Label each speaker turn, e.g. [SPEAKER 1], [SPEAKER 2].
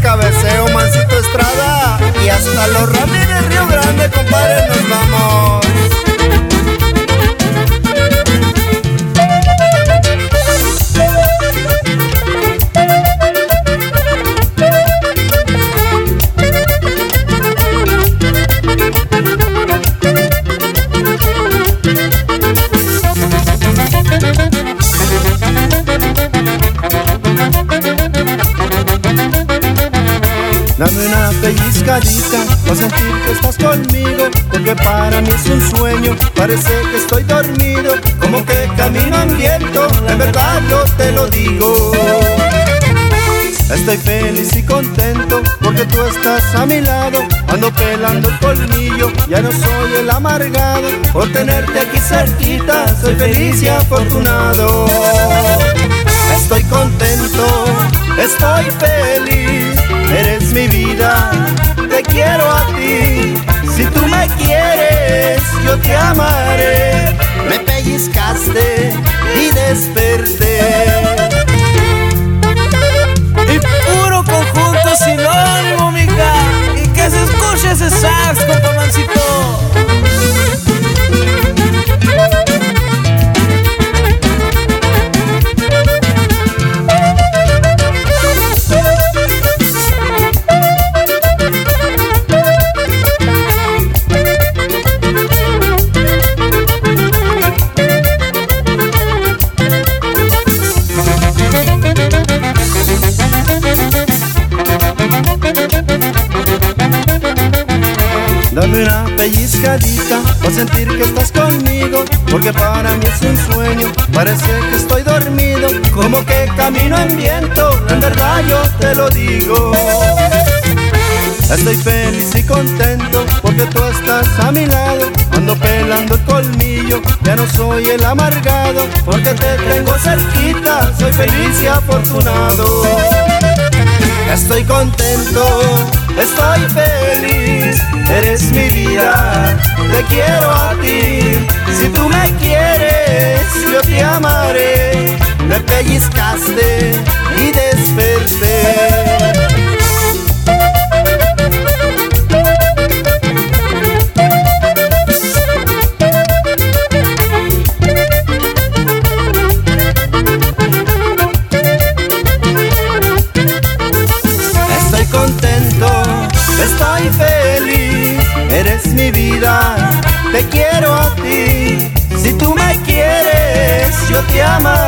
[SPEAKER 1] cabeceo, Mancito Estrada. Y hasta los Ramírez Río Grande, compadre, nos vamos. Una pellizcadita para sentir que estás conmigo Porque para mí es un sueño, parece que estoy dormido Como que camino en viento, en verdad yo te lo digo. Estoy feliz y contento porque tú estás a mi lado. Ando pelando el colmillo, ya no soy el amargado. Por tenerte aquí cerquita, soy feliz y afortunado. Estoy contento, estoy feliz Eres mi vida, te quiero a ti. Si tú me quieres, yo te amaré. Me pellizcaste y desperté. Dame una pellizcadita para sentir que estás conmigo Porque para mí es un sueño, parece que estoy dormido Como que camino en viento, en verdad yo te lo digo. Estoy feliz y contento porque tú estás a mi lado Ando pelando el colmillo, ya no soy el amargado Porque te tengo cerquita, soy feliz y afortunado. Estoy contento, estoy feliz, eres mi vida, te quiero a ti. Si tú me quieres, yo te amaré. Me pellizcaste y estoy feliz, eres mi vida, te quiero a ti. Si tú me quieres, yo te amaré.